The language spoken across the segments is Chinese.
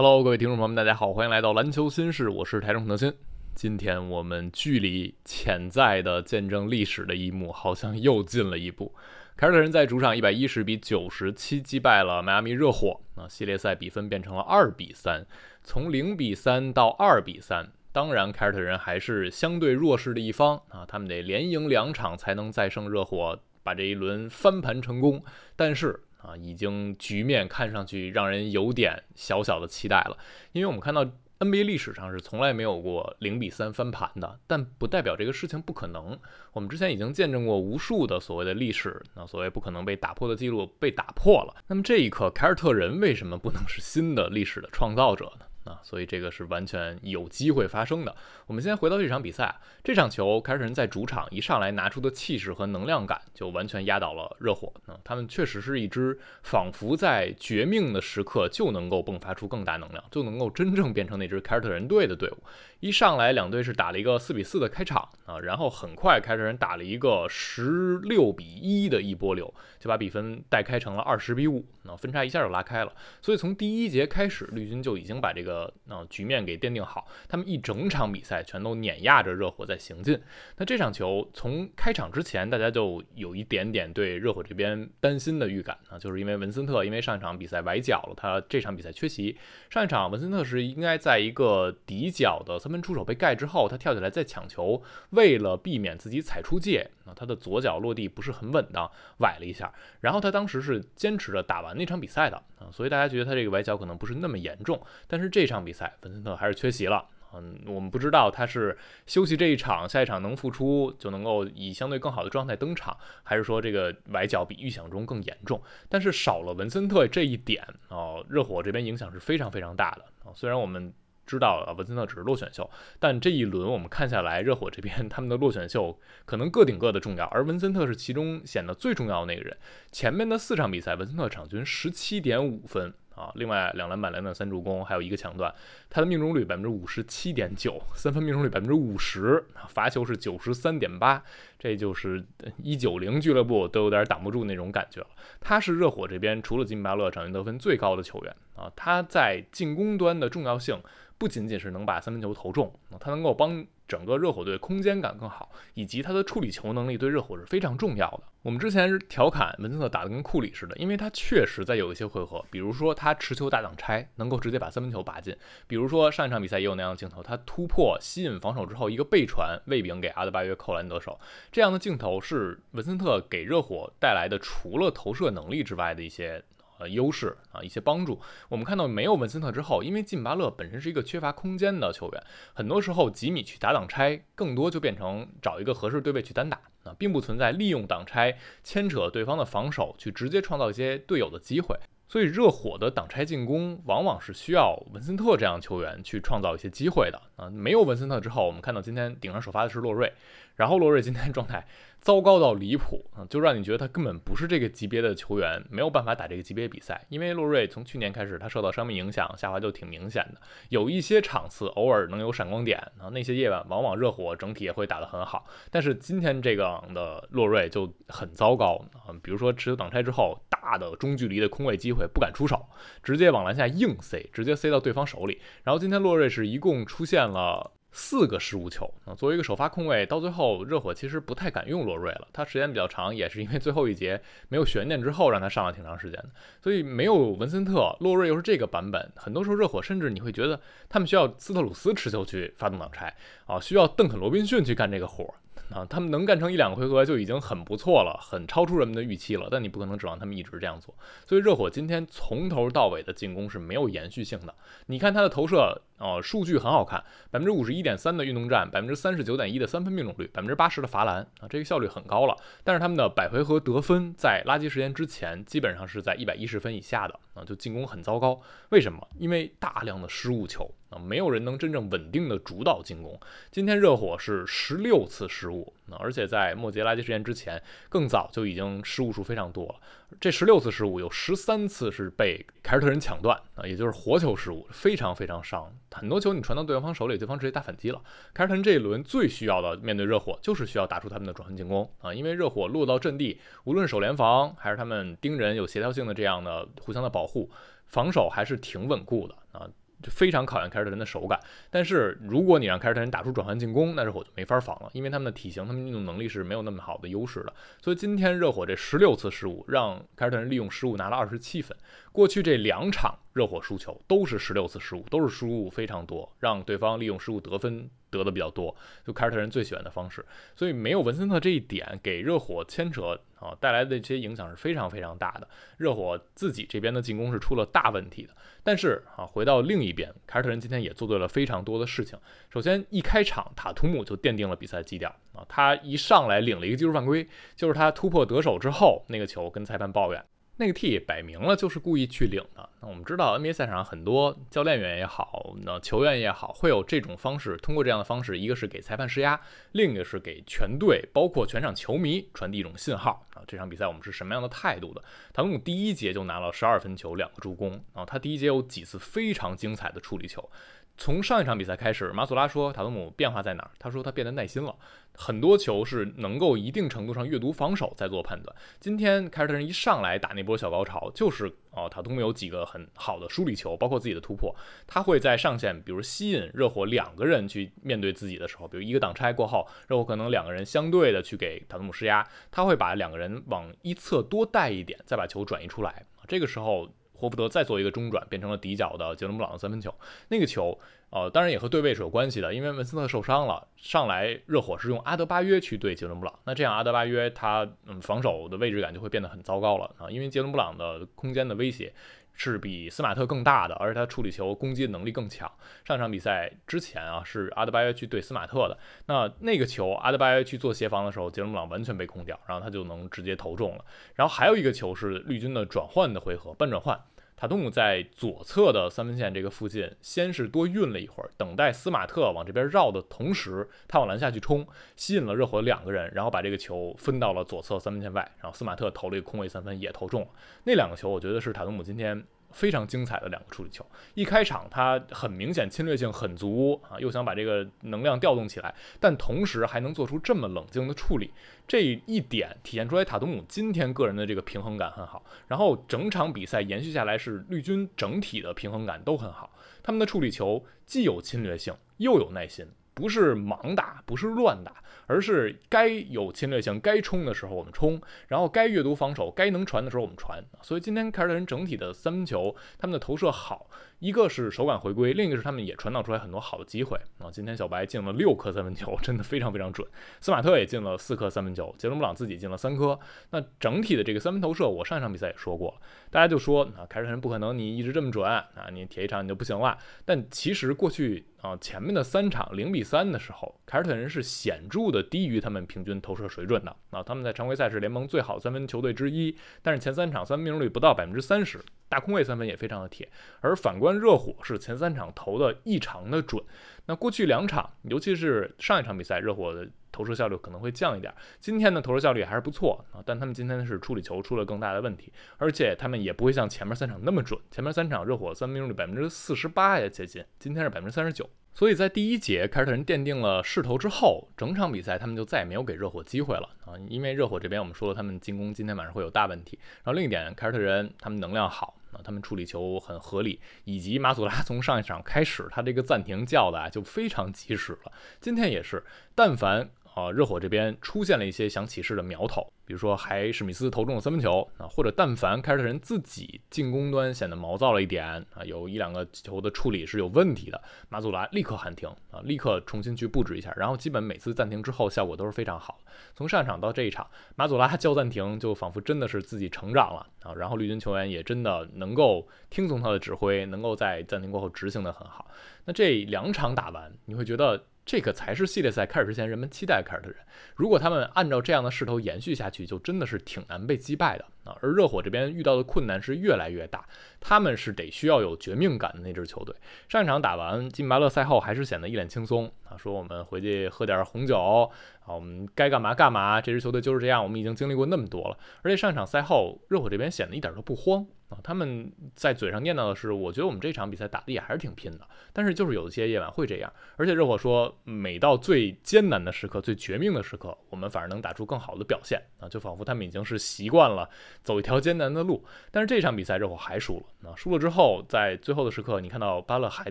Hello，各位听众朋友们，大家好，欢迎来到篮球新事，我是台中德鑫。今天我们距离潜在的见证历史的一幕，好像又近了一步。凯尔特人在主场一百一十比九十七击败了迈阿密热火，那系列赛比分变成了二比三，从零比三到二比三。当然，凯尔特人还是相对弱势的一方啊，他们得连赢两场才能再胜热火，把这一轮翻盘成功。但是啊，已经局面看上去让人有点小小的期待了，因为我们看到 NBA 历史上是从来没有过零比三翻盘的，但不代表这个事情不可能。我们之前已经见证过无数的所谓的历史，那所谓不可能被打破的记录被打破了。那么这一刻，凯尔特人为什么不能是新的历史的创造者呢？啊，所以这个是完全有机会发生的。我们先回到这场比赛，这场球凯尔特人在主场一上来拿出的气势和能量感，就完全压倒了热火。啊，他们确实是一支仿佛在绝命的时刻就能够迸发出更大能量，就能够真正变成那支凯尔特人队的队伍。一上来两队是打了一个四比四的开场啊，然后很快凯尔特人打了一个十六比一的一波流，就把比分带开成了二十比五，那分差一下就拉开了。所以从第一节开始，绿军就已经把这个。呃，那局面给奠定好，他们一整场比赛全都碾压着热火在行进。那这场球从开场之前，大家就有一点点对热火这边担心的预感啊，就是因为文森特因为上一场比赛崴脚了，他这场比赛缺席。上一场文森特是应该在一个底角的三分出手被盖之后，他跳起来再抢球，为了避免自己踩出界，啊他的左脚落地不是很稳当，崴了一下。然后他当时是坚持着打完那场比赛的啊，所以大家觉得他这个崴脚可能不是那么严重，但是这。场比赛，文森特还是缺席了。嗯，我们不知道他是休息这一场，下一场能复出就能够以相对更好的状态登场，还是说这个崴脚比预想中更严重？但是少了文森特这一点哦，热火这边影响是非常非常大的啊。虽然我们知道啊，文森特只是落选秀，但这一轮我们看下来，热火这边他们的落选秀可能各顶各的重要，而文森特是其中显得最重要的那个人。前面的四场比赛，文森特场均十七点五分。啊，另外两篮板、两点三助攻，还有一个抢断，他的命中率百分之五十七点九，三分命中率百分之五十，罚球是九十三点八，这就是一九零俱乐部都有点挡不住那种感觉了。他是热火这边除了金巴勒场均得分最高的球员啊，他在进攻端的重要性不仅仅是能把三分球投中，他能够帮。整个热火队空间感更好，以及他的处理球能力对热火是非常重要的。我们之前是调侃文森特打得跟库里似的，因为他确实在有一些回合，比如说他持球大挡拆，能够直接把三分球拔进；比如说上一场比赛也有那样的镜头，他突破吸引防守之后一个背传喂饼给阿德巴约扣篮得手，这样的镜头是文森特给热火带来的除了投射能力之外的一些。呃，优势啊，一些帮助。我们看到没有文森特之后，因为金巴勒本身是一个缺乏空间的球员，很多时候吉米去打挡拆，更多就变成找一个合适对位去单打啊，并不存在利用挡拆牵扯对方的防守去直接创造一些队友的机会。所以热火的挡拆进攻往往是需要文森特这样球员去创造一些机会的啊。没有文森特之后，我们看到今天顶上首发的是洛瑞，然后洛瑞今天状态。糟糕到离谱啊！就让你觉得他根本不是这个级别的球员，没有办法打这个级别比赛。因为洛瑞从去年开始，他受到伤病影响，下滑就挺明显的。有一些场次偶尔能有闪光点啊，那些夜晚往往热火整体也会打得很好。但是今天这个的洛瑞就很糟糕啊，比如说持球挡拆之后，大的中距离的空位机会不敢出手，直接往篮下硬塞，直接塞到对方手里。然后今天洛瑞是一共出现了。四个失误球啊！作为一个首发控卫，到最后热火其实不太敢用洛瑞了。他时间比较长，也是因为最后一节没有悬念之后让他上了挺长时间的。所以没有文森特，洛瑞又是这个版本，很多时候热火甚至你会觉得他们需要斯特鲁斯持球去发动挡拆啊，需要邓肯罗宾逊去干这个活儿。啊，他们能干成一两个回合就已经很不错了，很超出人们的预期了。但你不可能指望他们一直这样做。所以热火今天从头到尾的进攻是没有延续性的。你看他的投射，呃，数据很好看，百分之五十一点三的运动战，百分之三十九点一的三分命中率，百分之八十的罚篮啊，这个效率很高了。但是他们的百回合得分在垃圾时间之前基本上是在一百一十分以下的啊，就进攻很糟糕。为什么？因为大量的失误球。啊，没有人能真正稳定的主导进攻。今天热火是十六次失误，啊而且在末节垃圾时间之前，更早就已经失误数非常多了。这十六次失误有十三次是被凯尔特人抢断啊，也就是活球失误，非常非常伤。很多球你传到对方手里，对方直接打反击了。凯尔特人这一轮最需要的面对热火，就是需要打出他们的转换进攻啊，因为热火落到阵地，无论守联防还是他们盯人有协调性的这样的互相的保护，防守还是挺稳固的啊。就非常考验凯尔特人的手感。但是如果你让凯尔特人打出转换进攻，那热火就没法防了，因为他们的体型、他们运动能力是没有那么好的优势的。所以今天热火这十六次失误，让凯尔特人利用失误拿了二十七分。过去这两场热火输球都是十六次失误，都是失误非常多，让对方利用失误得分。得的比较多，就凯尔特人最喜欢的方式，所以没有文森特这一点给热火牵扯啊带来的这些影响是非常非常大的。热火自己这边的进攻是出了大问题的，但是啊回到另一边，凯尔特人今天也做对了非常多的事情。首先一开场塔图姆就奠定了比赛基调啊，他一上来领了一个技术犯规，就是他突破得手之后那个球跟裁判抱怨。那个 T 摆明了就是故意去领的。那我们知道 NBA 赛场上很多教练员也好，那球员也好，会有这种方式，通过这样的方式，一个是给裁判施压，另一个是给全队，包括全场球迷传递一种信号啊，这场比赛我们是什么样的态度的？塔图姆第一节就拿了十二分球，两个助攻啊，他第一节有几次非常精彩的处理球。从上一场比赛开始，马索拉说塔图姆变化在哪儿？他说他变得耐心了，很多球是能够一定程度上阅读防守再做判断。今天凯尔特人一上来打那波小高潮，就是哦塔图姆有几个很好的梳理球，包括自己的突破，他会在上线，比如吸引热火两个人去面对自己的时候，比如一个挡拆过后，热火可能两个人相对的去给塔图姆施压，他会把两个人往一侧多带一点，再把球转移出来，这个时候。霍福德再做一个中转，变成了底角的杰伦布朗的三分球。那个球，呃，当然也和对位是有关系的，因为文斯特受伤了，上来热火是用阿德巴约去对杰伦布朗，那这样阿德巴约他嗯防守的位置感就会变得很糟糕了啊，因为杰伦布朗的空间的威胁。是比斯马特更大的，而且他处理球攻击的能力更强。上场比赛之前啊，是阿德巴约去对斯马特的，那那个球阿德巴约去做协防的时候，杰伦布朗完全被控掉，然后他就能直接投中了。然后还有一个球是绿军的转换的回合，半转换。塔图姆在左侧的三分线这个附近，先是多运了一会儿，等待斯马特往这边绕的同时，他往篮下去冲，吸引了热火两个人，然后把这个球分到了左侧三分线外，然后斯马特投了一个空位三分，也投中了。那两个球，我觉得是塔图姆今天。非常精彩的两个处理球，一开场他很明显侵略性很足啊，又想把这个能量调动起来，但同时还能做出这么冷静的处理，这一点体现出来塔图姆今天个人的这个平衡感很好。然后整场比赛延续下来是绿军整体的平衡感都很好，他们的处理球既有侵略性又有耐心，不是盲打，不是乱打。而是该有侵略性、该冲的时候我们冲，然后该阅读防守、该能传的时候我们传。所以今天凯尔特人整体的三分球，他们的投射好。一个是手感回归，另一个是他们也传导出来很多好的机会啊！今天小白进了六颗三分球，真的非常非常准。斯马特也进了四颗三分球，杰伦布朗自己进了三颗。那整体的这个三分投射，我上一场比赛也说过，大家就说啊，凯尔特人不可能你一直这么准啊，你铁一场你就不行了。但其实过去啊前面的三场零比三的时候，凯尔特人是显著的低于他们平均投射水准的啊！他们在常规赛是联盟最好三分球队之一，但是前三场三分命中率不到百分之三十。大空位三分也非常的铁，而反观热火是前三场投的异常的准。那过去两场，尤其是上一场比赛，热火的投射效率可能会降一点。今天的投射效率还是不错啊，但他们今天是处理球出了更大的问题，而且他们也不会像前面三场那么准。前面三场热火三分命中率百分之四十八也接近，今天是百分之三十九。所以在第一节凯尔特人奠定了势头之后，整场比赛他们就再也没有给热火机会了啊！因为热火这边我们说了，他们进攻今天晚上会有大问题。然后另一点，凯尔特人他们能量好啊，他们处理球很合理，以及马祖拉从上一场开始，他这个暂停叫的啊就非常及时了。今天也是，但凡。啊，热火这边出现了一些想起势的苗头，比如说还史密斯投中了三分球啊，或者但凡凯尔特人自己进攻端显得毛躁了一点啊，有一两个球的处理是有问题的，马祖拉立刻喊停啊，立刻重新去布置一下，然后基本每次暂停之后效果都是非常好。从上场到这一场，马祖拉叫暂停就仿佛真的是自己成长了啊，然后绿军球员也真的能够听从他的指挥，能够在暂停过后执行的很好。那这两场打完，你会觉得？这个才是系列赛开始之前人们期待凯尔特人。如果他们按照这样的势头延续下去，就真的是挺难被击败的而热火这边遇到的困难是越来越大，他们是得需要有绝命感的那支球队。上一场打完金巴勒赛后，还是显得一脸轻松啊，说我们回去喝点红酒啊，我们该干嘛干嘛。这支球队就是这样，我们已经经历过那么多了。而且上一场赛后，热火这边显得一点都不慌啊，他们在嘴上念叨的是，我觉得我们这场比赛打的也还是挺拼的，但是就是有一些夜晚会这样，而且热火说，每到最艰难的时刻、最绝命的时刻，我们反而能打出更好的表现啊，就仿佛他们已经是习惯了走一条艰难的路。但是这场比赛热火还输了，啊，输了之后，在最后的时刻，你看到巴勒还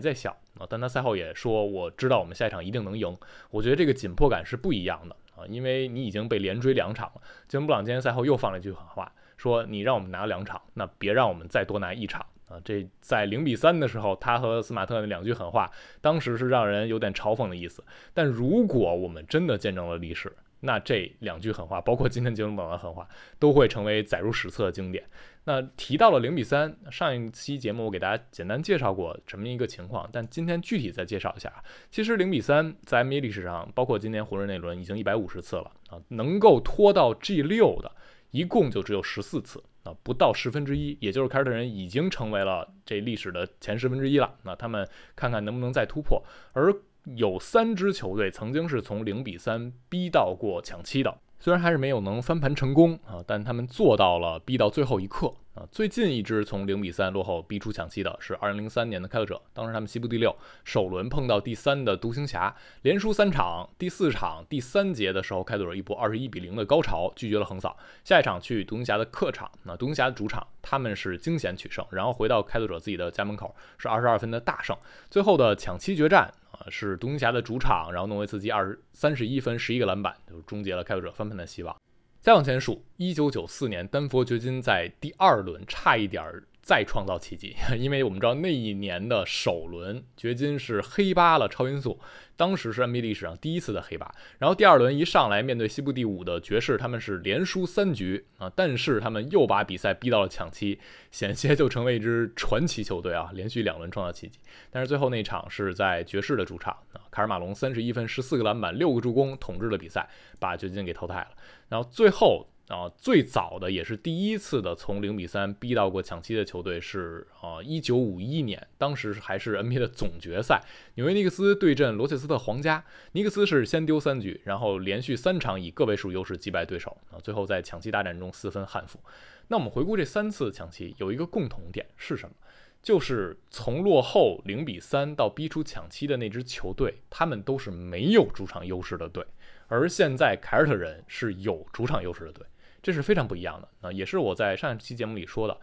在笑啊，但他赛后也说，我知道我们下一场一定能赢。我觉得这个紧迫感是不一样的啊，因为你已经被连追两场了。杰伦布朗今天赛后又放了一句狠话。说你让我们拿两场，那别让我们再多拿一场啊！这在零比三的时候，他和斯马特那两句狠话，当时是让人有点嘲讽的意思。但如果我们真的见证了历史，那这两句狠话，包括今天杰伦堡的狠话，都会成为载入史册的经典。那提到了零比三，上一期节目我给大家简单介绍过这么一个情况，但今天具体再介绍一下。其实零比三在 NBA 历史上，包括今年湖人那轮，已经一百五十次了啊，能够拖到 G 六的。一共就只有十四次啊，不到十分之一，也就是凯尔特人已经成为了这历史的前十分之一了。那他们看看能不能再突破。而有三支球队曾经是从零比三逼到过抢七的。虽然还是没有能翻盘成功啊，但他们做到了逼到最后一刻啊。最近一支从零比三落后逼出抢七的是二零零三年的开拓者，当时他们西部第六，首轮碰到第三的独行侠，连输三场，第四场第三节的时候，开拓者一波二十一比零的高潮拒绝了横扫，下一场去独行侠的客场，那独行侠的主场他们是惊险取胜，然后回到开拓者自己的家门口是二十二分的大胜，最后的抢七决战。啊，是独行侠的主场，然后诺维茨基二十三十一分，十一个篮板，就终结了开拓者翻盘的希望。再往前数，一九九四年，丹佛掘金在第二轮差一点儿。再创造奇迹，因为我们知道那一年的首轮掘金是黑八了超音速，当时是 NBA 历史上第一次的黑八。然后第二轮一上来面对西部第五的爵士，他们是连输三局啊，但是他们又把比赛逼到了抢七，险些就成为一支传奇球队啊，连续两轮创造奇迹。但是最后那场是在爵士的主场啊，卡尔马龙三十一分、十四个篮板、六个助攻统治了比赛，把掘金给淘汰了。然后最后。啊，最早的也是第一次的从零比三逼到过抢七的球队是啊，一九五一年，当时还是 NBA 的总决赛，纽约尼克斯对阵罗切斯特皇家，尼克斯是先丢三局，然后连续三场以个位数优势击败对手啊，最后在抢七大战中四分憾负。那我们回顾这三次抢七，有一个共同点是什么？就是从落后零比三到逼出抢七的那支球队，他们都是没有主场优势的队，而现在凯尔特人是有主场优势的队。这是非常不一样的啊，也是我在上一期节目里说的，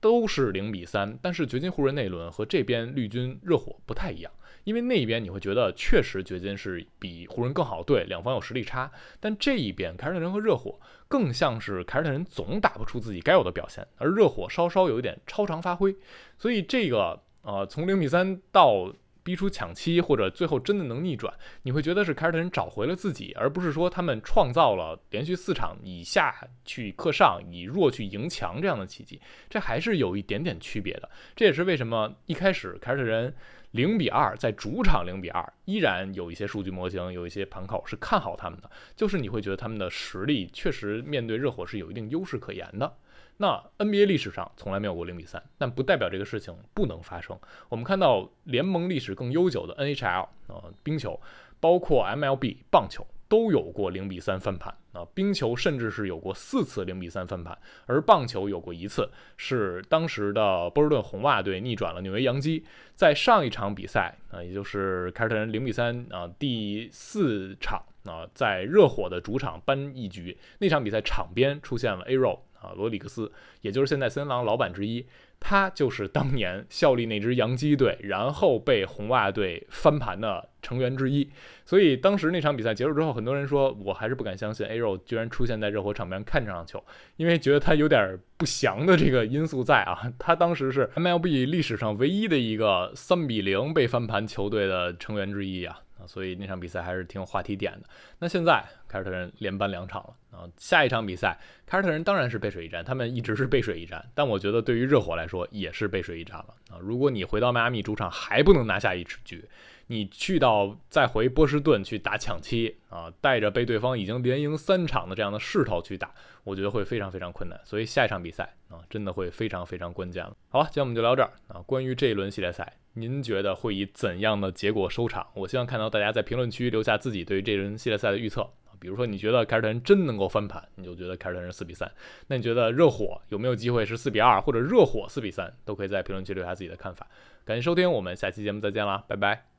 都是零比三，但是掘金湖人那一轮和这边绿军热火不太一样，因为那一边你会觉得确实掘金是比湖人更好队，两方有实力差，但这一边凯尔特人和热火更像是凯尔特人总打不出自己该有的表现，而热火稍稍有一点超常发挥，所以这个呃从零比三到。逼出抢七，或者最后真的能逆转，你会觉得是凯尔特人找回了自己，而不是说他们创造了连续四场以下去克上，以弱去赢强这样的奇迹。这还是有一点点区别的。这也是为什么一开始凯尔特人零比二在主场零比二，依然有一些数据模型，有一些盘口是看好他们的，就是你会觉得他们的实力确实面对热火是有一定优势可言的。那 NBA 历史上从来没有过零比三，但不代表这个事情不能发生。我们看到联盟历史更悠久的 NHL 啊，冰球，包括 MLB 棒球都有过零比三翻盘啊。冰球甚至是有过四次零比三翻盘，而棒球有过一次，是当时的波士顿红袜队逆转了纽约洋基。在上一场比赛啊，也就是凯尔特人零比三啊第四场啊，在热火的主场扳一局，那场比赛场边出现了 A r o。啊，罗里克斯，也就是现在森林狼老板之一，他就是当年效力那支洋基队，然后被红袜队翻盘的成员之一。所以当时那场比赛结束之后，很多人说我还是不敢相信 A Ro 居然出现在热火场边看这场球，因为觉得他有点不祥的这个因素在啊。他当时是 MLB 历史上唯一的一个三比零被翻盘球队的成员之一啊。所以那场比赛还是挺有话题点的。那现在凯尔特人连扳两场了啊，下一场比赛凯尔特人当然是背水一战，他们一直是背水一战。但我觉得对于热火来说也是背水一战了啊。如果你回到迈阿密主场还不能拿下一局，你去到再回波士顿去打抢七啊，带着被对方已经连赢三场的这样的势头去打，我觉得会非常非常困难。所以下一场比赛啊，真的会非常非常关键了。好了，今天我们就聊这儿啊。关于这一轮系列赛。您觉得会以怎样的结果收场？我希望看到大家在评论区留下自己对于这轮系列赛的预测。比如说，你觉得凯尔特人真能够翻盘，你就觉得凯尔特人四比三。那你觉得热火有没有机会是四比二，或者热火四比三，都可以在评论区留下自己的看法。感谢收听，我们下期节目再见啦，拜拜。